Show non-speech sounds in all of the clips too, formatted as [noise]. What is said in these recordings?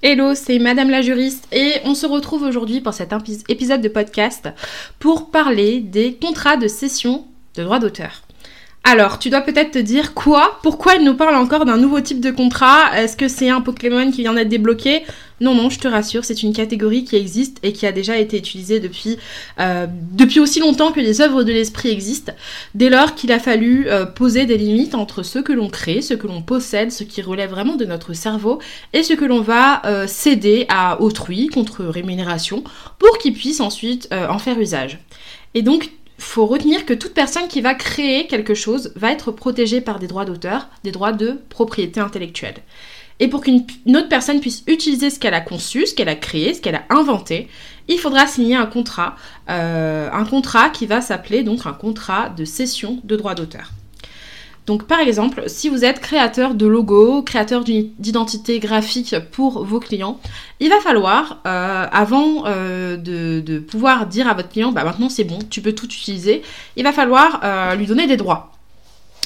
Hello, c'est Madame la juriste et on se retrouve aujourd'hui pour cet épisode de podcast pour parler des contrats de cession de droits d'auteur. Alors, tu dois peut-être te dire quoi? Pourquoi il nous parle encore d'un nouveau type de contrat? Est-ce que c'est un Pokémon qui vient d'être débloqué? Non, non, je te rassure, c'est une catégorie qui existe et qui a déjà été utilisée depuis, euh, aussi longtemps que les œuvres de l'esprit existent, dès lors qu'il a fallu euh, poser des limites entre ce que l'on crée, ce que l'on possède, ce qui relève vraiment de notre cerveau, et ce que l'on va euh, céder à autrui contre rémunération pour qu'il puisse ensuite en faire usage. Et donc, faut retenir que toute personne qui va créer quelque chose va être protégée par des droits d'auteur, des droits de propriété intellectuelle. Et pour qu'une autre personne puisse utiliser ce qu'elle a conçu, ce qu'elle a créé, ce qu'elle a inventé, il faudra signer un contrat, euh, un contrat qui va s'appeler donc un contrat de cession de droits d'auteur. Donc par exemple, si vous êtes créateur de logo, créateur d'identité graphique pour vos clients, il va falloir, euh, avant euh, de, pouvoir dire à votre client, bah maintenant c'est bon, tu peux tout utiliser, il va falloir euh, lui donner des droits.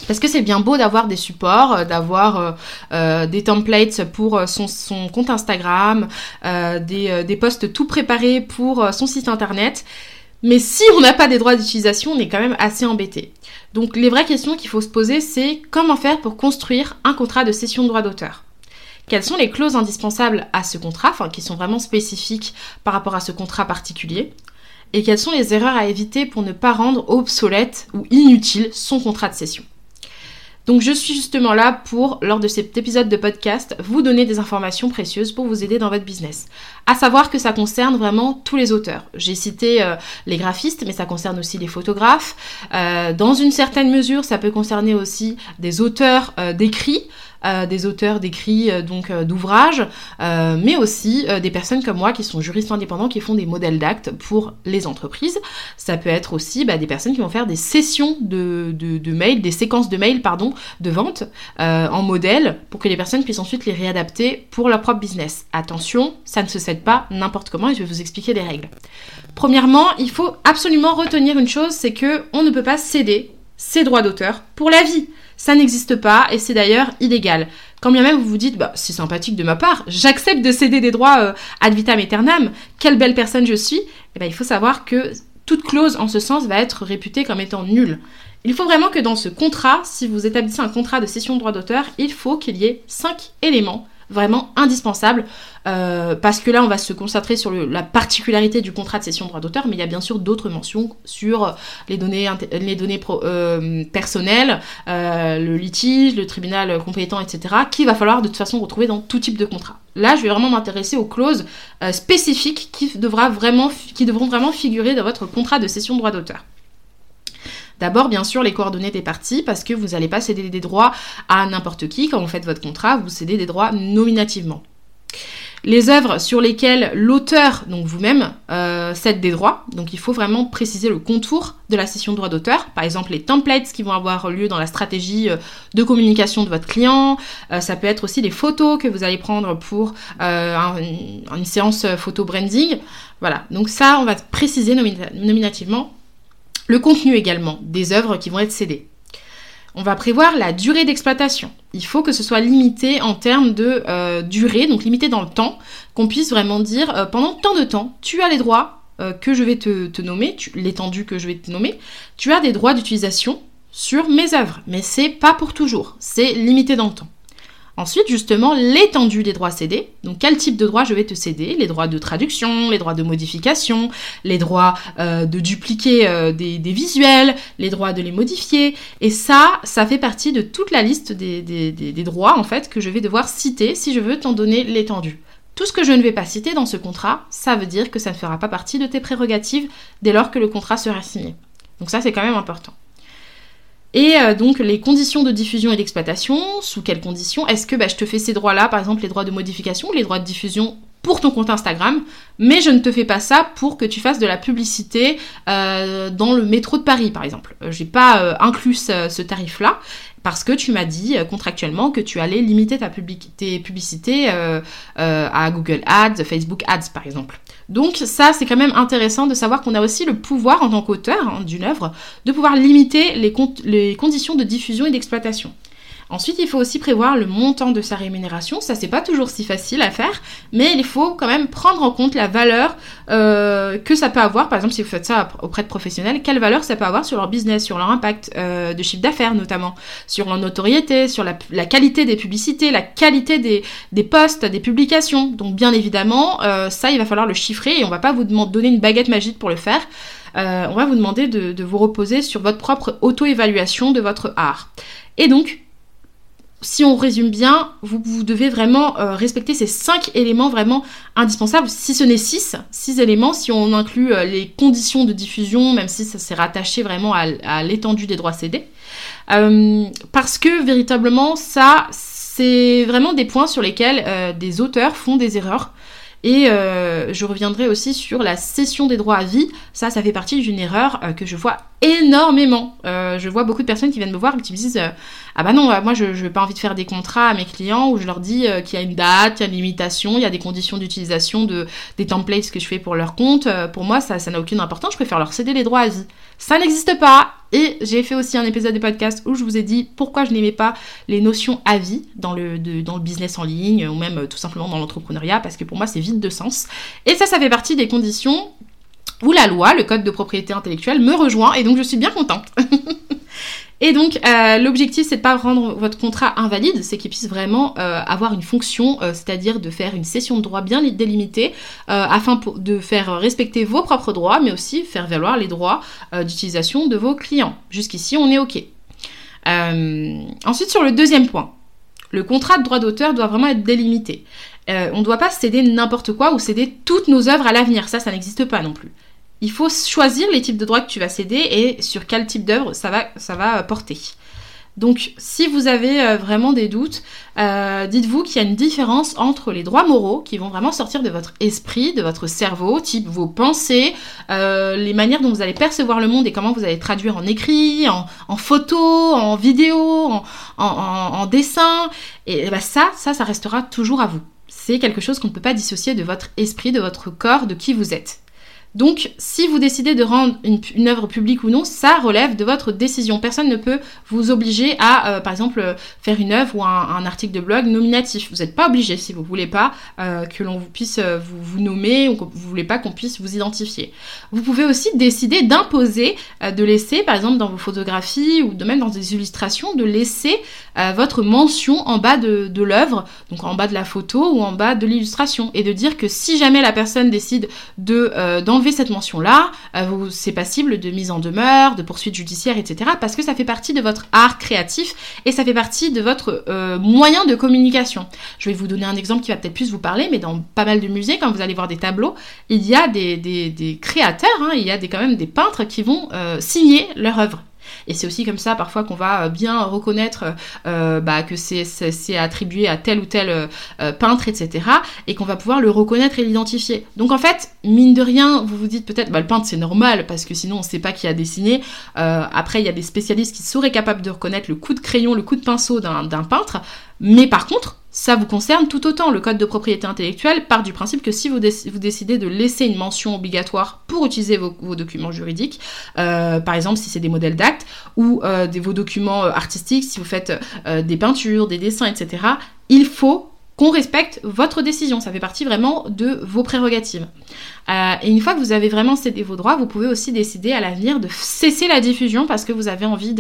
Parce que c'est bien beau d'avoir des supports, d'avoir des templates pour son, compte Instagram, des, des posts tout préparés pour son site internet. Mais si on n'a pas des droits d'utilisation, on est quand même assez embêté. Donc les vraies questions qu'il faut se poser, c'est comment faire pour construire un contrat de cession de droits d'auteur? Quelles sont les clauses indispensables à ce contrat, enfin qui sont vraiment spécifiques par rapport à ce contrat particulier? Et quelles sont les erreurs à éviter pour ne pas rendre obsolète ou inutile son contrat de cession? Donc je suis justement là pour, lors de cet épisode de podcast, vous donner des informations précieuses pour vous aider dans votre business. À savoir que ça concerne vraiment tous les auteurs. J'ai cité euh, les graphistes, mais ça concerne aussi les photographes. Euh, dans une certaine mesure, ça peut concerner aussi des auteurs euh, d'écrits. Euh, des auteurs d'écrits, euh, donc euh, d'ouvrages, mais aussi des personnes comme moi qui sont juristes indépendants, qui font des modèles d'actes pour les entreprises. Ça peut être aussi bah, des personnes qui vont faire des sessions de, de, mails, des séquences de mails, pardon, de vente en modèle pour que les personnes puissent ensuite les réadapter pour leur propre business. Attention, ça ne se cède pas n'importe comment et je vais vous expliquer les règles. Premièrement, il faut absolument retenir une chose, c'est que on ne peut pas céder ses droits d'auteur pour la vie. Ça n'existe pas et c'est d'ailleurs illégal. Quand bien même vous vous dites, bah, c'est sympathique de ma part, j'accepte de céder des droits euh, ad vitam aeternam, quelle belle personne je suis, eh ben, il faut savoir que toute clause en ce sens va être réputée comme étant nulle. Il faut vraiment que dans ce contrat, si vous établissez un contrat de cession de droit d'auteur, il faut qu'il y ait cinq éléments vraiment indispensable euh, parce que là on va se concentrer sur la particularité du contrat de cession de droit d'auteur mais il y a bien sûr d'autres mentions sur les données, les données euh, personnelles, euh, le litige, le tribunal compétent, etc. qu'il va falloir de toute façon retrouver dans tout type de contrat. Là je vais vraiment m'intéresser aux clauses spécifiques qui, devra vraiment, qui devront vraiment figurer dans votre contrat de cession de droit d'auteur. D'abord, bien sûr, les coordonnées des parties, parce que vous n'allez pas céder des droits à n'importe qui. Quand vous faites votre contrat, vous cédez des droits nominativement. Les œuvres sur lesquelles l'auteur, donc vous-même, euh, cède des droits. Donc il faut vraiment préciser le contour de la cession de droit d'auteur. Par exemple, les templates qui vont avoir lieu dans la stratégie euh, de communication de votre client. Euh, ça peut être aussi les photos que vous allez prendre pour une séance photo branding. Voilà, donc ça, on va préciser nominativement le contenu également des œuvres qui vont être cédées. On va prévoir la durée d'exploitation. Il faut que ce soit limité en termes de euh, durée, donc limité dans le temps, qu'on puisse vraiment dire euh, pendant tant de temps, tu as les droits euh, que je vais te, nommer, l'étendue que je vais te nommer, tu as des droits d'utilisation sur mes œuvres, mais c'est pas pour toujours, c'est limité dans le temps. Ensuite, justement, l'étendue des droits cédés. Donc, quel type de droits je vais te céder? Les droits de traduction, les droits de modification, les droits euh, de dupliquer euh, des, visuels, les droits de les modifier. Et ça, ça fait partie de toute la liste des, des droits, en fait, que je vais devoir citer si je veux t'en donner l'étendue. Tout ce que je ne vais pas citer dans ce contrat, ça veut dire que ça ne fera pas partie de tes prérogatives dès lors que le contrat sera signé. Donc ça, c'est quand même important. Et euh, donc les conditions de diffusion et d'exploitation, sous quelles conditions? Est-ce que bah, je te fais ces droits-là, par exemple les droits de modification, les droits de diffusion pour ton compte Instagram, mais je ne te fais pas ça pour que tu fasses de la publicité euh, dans le métro de Paris, par exemple? Euh, j'ai pas inclus ce tarif-là parce que tu m'as dit contractuellement que tu allais limiter ta tes publicités à Google Ads, Facebook Ads, par exemple. Donc ça, c'est quand même intéressant de savoir qu'on a aussi le pouvoir en tant qu'auteur hein, d'une œuvre de pouvoir limiter les, conditions de diffusion et d'exploitation. Ensuite, il faut aussi prévoir le montant de sa rémunération. Ça, c'est pas toujours si facile à faire, mais il faut quand même prendre en compte la valeur euh, que ça peut avoir. Par exemple, si vous faites ça auprès de professionnels, quelle valeur ça peut avoir sur leur business, sur leur impact euh, de chiffre d'affaires notamment, sur leur notoriété, sur la, qualité des publicités, la qualité des, des posts, des publications. Donc, bien évidemment, euh, ça, il va falloir le chiffrer et on va pas vous donner une baguette magique pour le faire. on va vous demander de, de vous reposer sur votre propre auto-évaluation de votre art. Et donc, si on résume bien, vous, devez vraiment euh, respecter ces cinq éléments vraiment indispensables, si ce n'est six, six éléments, si on inclut euh, les conditions de diffusion, même si ça s'est rattaché vraiment à, l'étendue des droits cédés. Euh, parce que véritablement, ça, c'est vraiment des points sur lesquels des auteurs font des erreurs. Et euh, je reviendrai aussi sur la cession des droits à vie. Ça, ça fait partie d'une erreur euh, que je vois énormément. Euh, je vois beaucoup de personnes qui viennent me voir et qui me disent Ah bah non, moi je n'ai pas envie de faire des contrats à mes clients où je leur dis qu'il y a une date, il y a une limitation, il y a des conditions d'utilisation de, des templates que je fais pour leur compte. pour moi, ça n'a aucune importance. Je préfère leur céder les droits à vie. Ça n'existe pas. Et j'ai fait aussi un épisode de podcast où je vous ai dit pourquoi je n'aimais pas les notions à vie dans le, dans le business en ligne ou même euh, tout simplement dans l'entrepreneuriat parce que pour moi c'est vide de sens. Et ça, ça fait partie des conditions où la loi, le code de propriété intellectuelle, me rejoint et donc je suis bien contente. [laughs] Et donc, euh, l'objectif, c'est de pas rendre votre contrat invalide, c'est qu'il puisse vraiment euh, avoir une fonction, euh, c'est-à-dire de faire une cession de droits bien délimitée, afin de faire respecter vos propres droits, mais aussi faire valoir les droits d'utilisation de vos clients. Jusqu'ici, on est OK. ensuite, sur le deuxième point, le contrat de droit d'auteur doit vraiment être délimité. on ne doit pas céder n'importe quoi ou céder toutes nos œuvres à l'avenir. Ça, ça n'existe pas non plus il faut choisir les types de droits que tu vas céder et sur quel type d'œuvre ça va, ça va porter. Donc, si vous avez euh, vraiment des doutes, euh, dites-vous qu'il y a une différence entre les droits moraux qui vont vraiment sortir de votre esprit, de votre cerveau, type vos pensées, euh, les manières dont vous allez percevoir le monde et comment vous allez traduire en écrit, en, photo, en vidéo, en, dessin. Et, bah, ça, ça, ça restera toujours à vous. C'est quelque chose qu'on ne peut pas dissocier de votre esprit, de votre corps, de qui vous êtes. Donc, si vous décidez de rendre une, œuvre publique ou non, ça relève de votre décision. Personne ne peut vous obliger à, euh, par exemple, faire une œuvre ou un, article de blog nominatif. Vous n'êtes pas obligé si vous voulez pas euh, que l'on puisse euh, vous, vous, nommer ou que vous voulez pas qu'on puisse vous identifier. Vous pouvez aussi décider d'imposer, de laisser, par exemple, dans vos photographies ou de même dans des illustrations, de laisser votre mention en bas de, de l'œuvre, donc en bas de la photo ou en bas de l'illustration, et de dire que si jamais la personne décide de cette mention-là, euh, c'est passible de mise en demeure, de poursuite judiciaire, etc. Parce que ça fait partie de votre art créatif et ça fait partie de votre euh, moyen de communication. Je vais vous donner un exemple qui va peut-être plus vous parler, mais dans pas mal de musées, quand vous allez voir des tableaux, il y a des, créateurs, hein, il y a quand même des peintres qui vont euh, signer leur œuvre. Et c'est aussi comme ça parfois qu'on va euh, bien reconnaître euh, bah, que c'est attribué à tel ou tel euh, peintre, etc. Et qu'on va pouvoir le reconnaître et l'identifier. Donc en fait, mine de rien, vous vous dites peut-être, bah, le peintre c'est normal parce que sinon on ne sait pas qui a dessiné. après, il y a des spécialistes qui seraient capables de reconnaître le coup de crayon, le coup de pinceau d'un peintre. Mais par contre, ça vous concerne tout autant. Le code de propriété intellectuelle part du principe que si vous, décidez de laisser une mention obligatoire pour utiliser vos, documents juridiques, euh, par exemple si c'est des modèles d'actes ou euh, vos documents euh, artistiques, si vous faites des peintures, des dessins, etc., il faut qu'on respecte votre décision. Ça fait partie vraiment de vos prérogatives. Euh, et une fois que vous avez vraiment cédé vos droits, vous pouvez aussi décider à l'avenir de cesser la diffusion parce que vous avez envie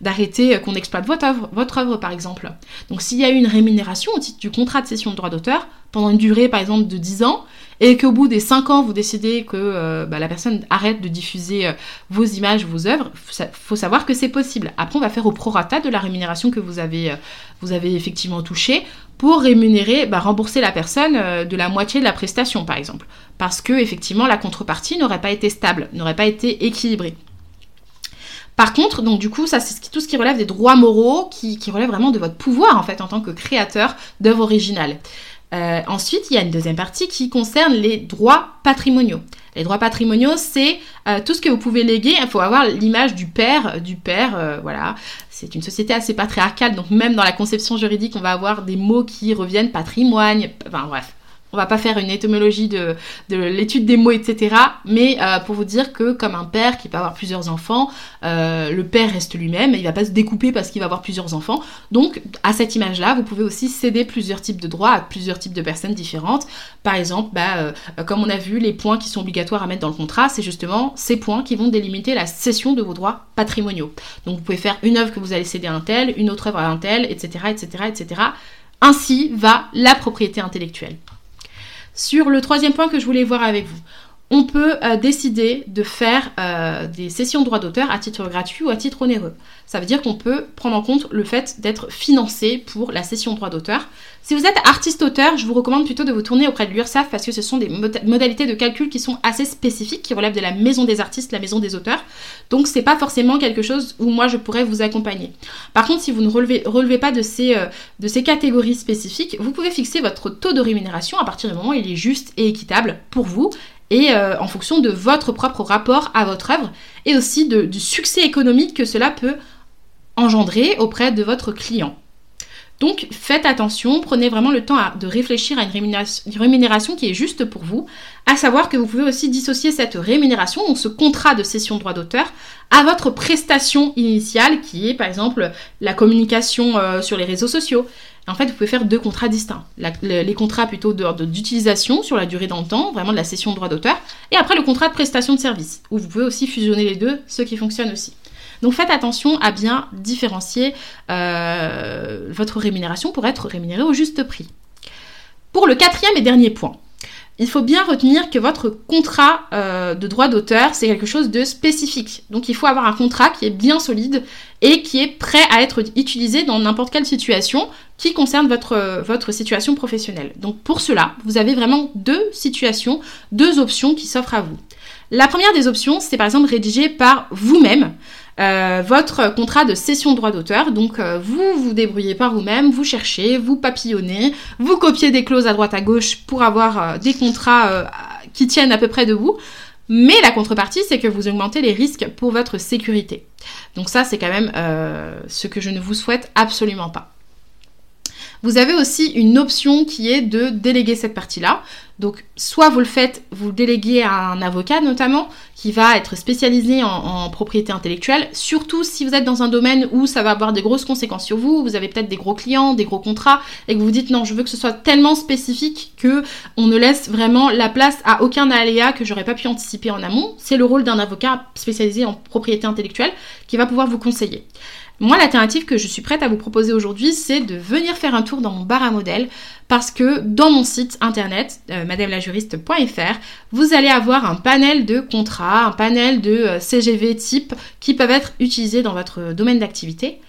d'arrêter euh, qu'on exploite votre œuvre, par exemple. Donc s'il y a eu une rémunération au titre du contrat de cession de droit d'auteur pendant une durée par exemple de 10 ans et qu'au bout des 5 ans vous décidez que euh, bah, la personne arrête de diffuser vos images, vos œuvres, il faut savoir que c'est possible. Après on va faire au prorata de la rémunération que vous avez effectivement touchée pour rémunérer, bah, rembourser la personne euh, de la moitié de la prestation, par exemple. Parce que, effectivement, la contrepartie n'aurait pas été stable, n'aurait pas été équilibrée. Par contre, donc du coup, ça c'est tout ce qui relève des droits moraux, qui, qui relève vraiment de votre pouvoir en fait en tant que créateur d'œuvres originales. Euh, ensuite, il y a une deuxième partie qui concerne les droits patrimoniaux. Les droits patrimoniaux, c'est euh, tout ce que vous pouvez léguer. Il faut avoir l'image du père, du père, euh, voilà. C'est une société assez patriarcale, donc même dans la conception juridique, on va avoir des mots qui reviennent patrimoine, enfin bref. On va pas faire une étymologie de, l'étude des mots, etc. Mais euh, pour vous dire que comme un père qui peut avoir plusieurs enfants, euh, le père reste lui-même, il va pas se découper parce qu'il va avoir plusieurs enfants. Donc à cette image-là, vous pouvez aussi céder plusieurs types de droits à plusieurs types de personnes différentes. Par exemple, bah, euh, comme on a vu, les points qui sont obligatoires à mettre dans le contrat, c'est justement ces points qui vont délimiter la cession de vos droits patrimoniaux. Donc vous pouvez faire une œuvre que vous allez céder à un tel, une autre œuvre à un tel, etc., etc., etc. Ainsi va la propriété intellectuelle. Sur le troisième point que je voulais voir avec vous, on peut euh, décider de faire euh, des sessions de droit d'auteur à titre gratuit ou à titre onéreux. Ça veut dire qu'on peut prendre en compte le fait d'être financé pour la session de droit d'auteur. Si vous êtes artiste-auteur, je vous recommande plutôt de vous tourner auprès de l'URSSAF parce que ce sont des modalités de calcul qui sont assez spécifiques, qui relèvent de la maison des artistes, la maison des auteurs. Donc c'est pas forcément quelque chose où moi je pourrais vous accompagner. Par contre, si vous ne relevez, pas euh, de ces catégories spécifiques, vous pouvez fixer votre taux de rémunération à partir du moment où il est juste et équitable pour vous et euh, en fonction de votre propre rapport à votre œuvre et aussi du succès économique que cela peut engendrer auprès de votre client. Donc faites attention, prenez vraiment le temps de réfléchir à une rémunération, qui est juste pour vous, à savoir que vous pouvez aussi dissocier cette rémunération, donc ce contrat de cession de droit d'auteur, à votre prestation initiale qui est par exemple la communication euh, sur les réseaux sociaux, en fait, vous pouvez faire deux contrats distincts. les contrats plutôt d'utilisation sur la durée dans le temps, vraiment de la cession de droit d'auteur, et après le contrat de prestation de service, où vous pouvez aussi fusionner les deux, ce qui fonctionne aussi. Donc faites attention à bien différencier euh, votre rémunération pour être rémunéré au juste prix. Pour le quatrième et dernier point, il faut bien retenir que votre contrat euh, de droit d'auteur, c'est quelque chose de spécifique. Donc il faut avoir un contrat qui est bien solide et qui est prêt à être utilisé dans n'importe quelle situation qui concerne votre, situation professionnelle. Donc pour cela, vous avez vraiment deux situations, deux options qui s'offrent à vous. La première des options, c'est par exemple rédigé par vous-même. Euh, votre contrat de cession droit d'auteur. Donc euh, vous vous débrouillez par vous-même, vous cherchez, vous papillonnez, vous copiez des clauses à droite à gauche pour avoir euh, des contrats qui tiennent à peu près de vous. Mais la contrepartie, c'est que vous augmentez les risques pour votre sécurité. Donc ça, c'est quand même ce que je ne vous souhaite absolument pas. Vous avez aussi une option qui est de déléguer cette partie-là. Donc soit vous le faites, vous le déléguez à un avocat notamment, qui va être spécialisé en, propriété intellectuelle, surtout si vous êtes dans un domaine où ça va avoir des grosses conséquences sur vous, vous avez peut-être des gros clients, des gros contrats, et que vous dites non, je veux que ce soit tellement spécifique que on ne laisse vraiment la place à aucun aléa que j'aurais pas pu anticiper en amont. C'est le rôle d'un avocat spécialisé en propriété intellectuelle qui va pouvoir vous conseiller. Moi, l'alternative que je suis prête à vous proposer aujourd'hui, c'est de venir faire un tour dans mon bar à modèles parce que dans mon site internet, euh, madamelajuriste.fr, vous allez avoir un panel de contrats, un panel de euh, CGV type qui peuvent être utilisés dans votre domaine d'activité.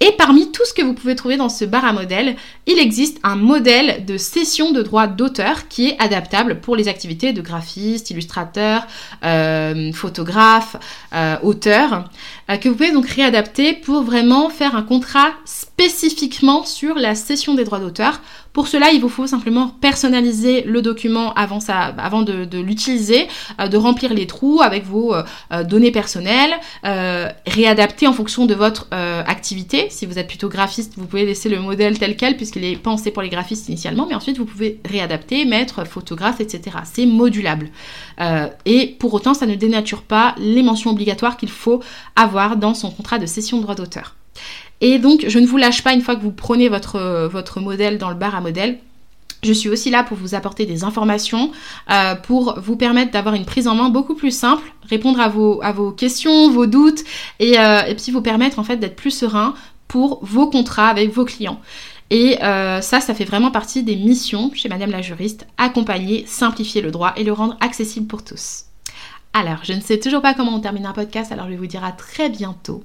Et parmi tout ce que vous pouvez trouver dans ce bar à modèles, il existe un modèle de cession de droits d'auteur qui est adaptable pour les activités de graphiste, illustrateur, euh, photographe, euh, auteur, euh, que vous pouvez donc réadapter pour vraiment faire un contrat spécifiquement sur la cession des droits d'auteur pour cela, il vous faut simplement personnaliser le document avant, avant de, l'utiliser, euh, de remplir les trous avec vos euh, euh, données personnelles, réadapter en fonction de votre activité. Si vous êtes plutôt graphiste, vous pouvez laisser le modèle tel quel puisqu'il est pensé pour les graphistes initialement, mais ensuite vous pouvez réadapter, mettre photographe, etc. C'est modulable. et pour autant, ça ne dénature pas les mentions obligatoires qu'il faut avoir dans son contrat de cession de droit d'auteur. Et donc, je ne vous lâche pas une fois que vous prenez votre, modèle dans le bar à modèle. Je suis aussi là pour vous apporter des informations, euh, pour vous permettre d'avoir une prise en main beaucoup plus simple, répondre à vos, questions, vos doutes, et, euh, et puis vous permettre en fait d'être plus serein pour vos contrats avec vos clients. Et euh, ça, ça fait vraiment partie des missions chez Madame la juriste, accompagner, simplifier le droit et le rendre accessible pour tous. Alors, je ne sais toujours pas comment on termine un podcast, alors je vous dire très bientôt